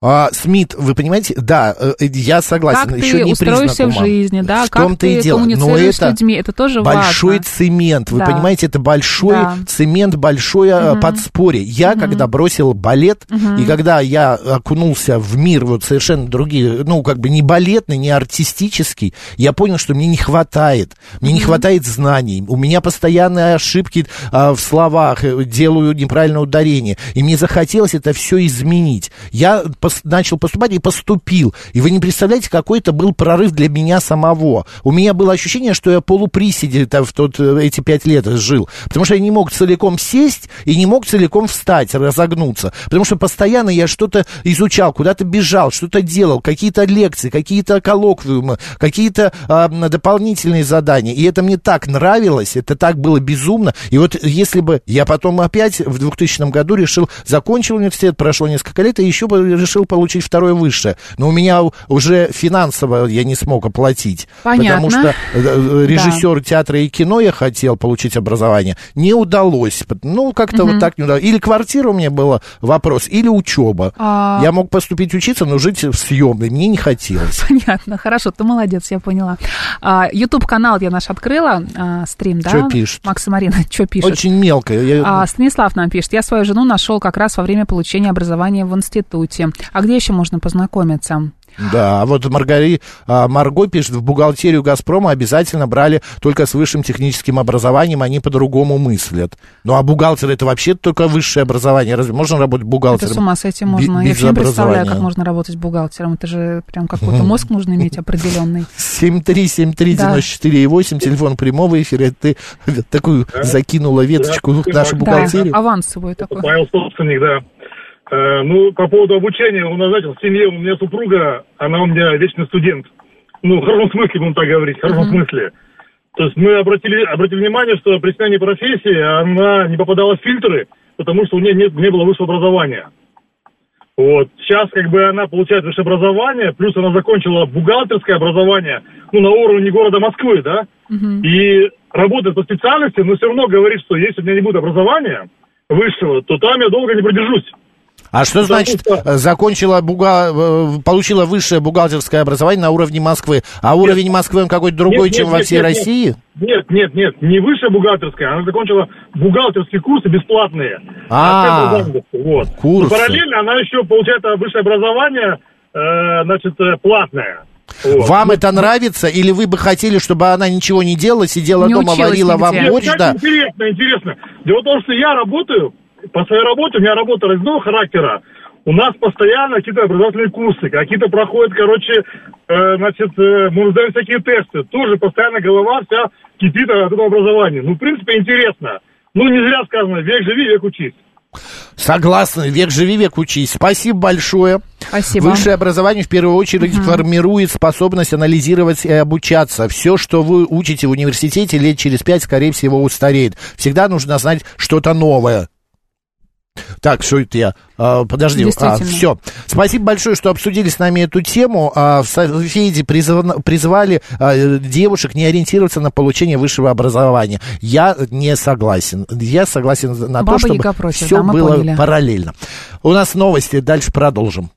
А, СМИТ, вы понимаете, да, э, я согласен, Как еще ты не устроишься в жизни, да, в как ты и дело. Но коммуницируешь с это людьми, это тоже большой важно. цемент, вы Да. понимаете, это большой Да. цемент, большое э, Мгм. подспорье. Я, Мгм. когда бросил балет, Мгм. и когда я окунулся в мир вот совершенно другие, ну, как бы не балетный, не артистический, я понял, что мне не хватает. Мне не Мгм. хватает знаний. У меня постоянные ошибки а, в словах, э, делаю неправильное ударение. И мне захотелось это все изменить. Я пос- начал поступать и поступил. И вы не представляете, какой это был прорыв для меня самого. У меня было ощущение, что я полуприседе там в тот, э, эти пять лет жил. Потому что я не мог целиком сесть и не мог целиком встать, разогнуться. Потому что постоянно я что-то изучал, куда-то бежал, что-то делал, какие-то лекции, какие-то коллоквиумы, какие-то а, дополнительные задания. И это мне так нравилось, это так было безумно. И вот если бы я потом опять в 2000 году решил, закончил университет, прошло несколько лет, и еще бы решил получить второе высшее. Но у меня уже финансово я не смог оплатить. Понятно. Потому что э, э, режиссер театра и кино я хотел получить образование. Не удалось. Ну, как-то Мгм. вот так не удалось. Или квартира у меня была вопрос, или учеба. А- Я мог поступить учиться, но жить в съемной. Мне не хотелось. Понятно, хорошо, ты молодец, я поняла. Ютуб канал я наш открыла, а, стрим, да? Чё пишут? Макс и Марина, что пишут? Очень мелко. Я- А, Станислав нам пишет, я свою жену нашел как раз во время получения образования в институте. А где еще можно познакомиться? Да, а вот Маргари, а, Марго пишет, в бухгалтерию «Газпрома» обязательно брали только с высшим техническим образованием, они по-другому мыслят. Ну, а бухгалтер это вообще только высшее образование. Разве можно работать бухгалтером? Это с ума сойти бе- можно. Я без вообще не представляю, как можно работать бухгалтером. Это же прям какой-то мозг нужно иметь определенный. 7373948, телефон прямого эфира. Ты такую закинула веточку в нашу бухгалтерию. Да, авансовую такой. Павел собственник, да. Э, ну, по поводу обучения, у нас, знаете, в семье у меня супруга, она у меня вечный студент. Ну, в хорошем смысле, будем так говорить, в хорошем Мгм. смысле. То есть мы обратили, обратили внимание, что при смене профессии она не попадала в фильтры, потому что у нее нет, не было высшего образования. Вот. Сейчас как бы она получает высшее образование, плюс она закончила бухгалтерское образование, ну, на уровне города Москвы, да, и работает по специальности, но все равно говорит, что если у меня не будет образования высшего, то там я долго не продержусь. А что значит э, закончила буга... э, получила высшее бухгалтерское образование на уровне Москвы? А уровень Москвы он какой-то другой, Нет, чем нет, во нет, всей нет, России? Нет, нет, нет, не высшее бухгалтерское, она закончила бухгалтерские курсы бесплатные. А, занятости, вот. курсы. Но параллельно она еще получает высшее образование, э, значит, платное. Вот. Вам это нравится? Или вы бы хотели, чтобы она ничего не делала, сидела Не дома, варила вам Нет, борщ? Да? Интересно, интересно. Дело в том, что я работаю, по своей работе, у меня работа разного характера. У нас постоянно какие-то образовательные курсы, какие-то проходят, короче, э, значит, э, мы сдаем всякие тесты. Тоже постоянно голова вся кипит от этого образования. Ну, в принципе, интересно. Ну, не зря сказано, век живи, век учись. Согласна, век живи, век учись. Спасибо большое. Спасибо. Высшее образование в первую очередь Мгм. формирует способность анализировать и обучаться. Все, что вы учите в университете, лет через пять, скорее всего, устареет. Всегда нужно знать что-то новое. Так, что это я? А, подожди, а, все. Спасибо большое, что обсудили с нами эту тему. А, в Софеде призыв- призвали а, девушек не ориентироваться на получение высшего образования. Я не согласен. Я согласен на Баба то, чтобы против, все да, было параллельно. У нас новости, дальше продолжим.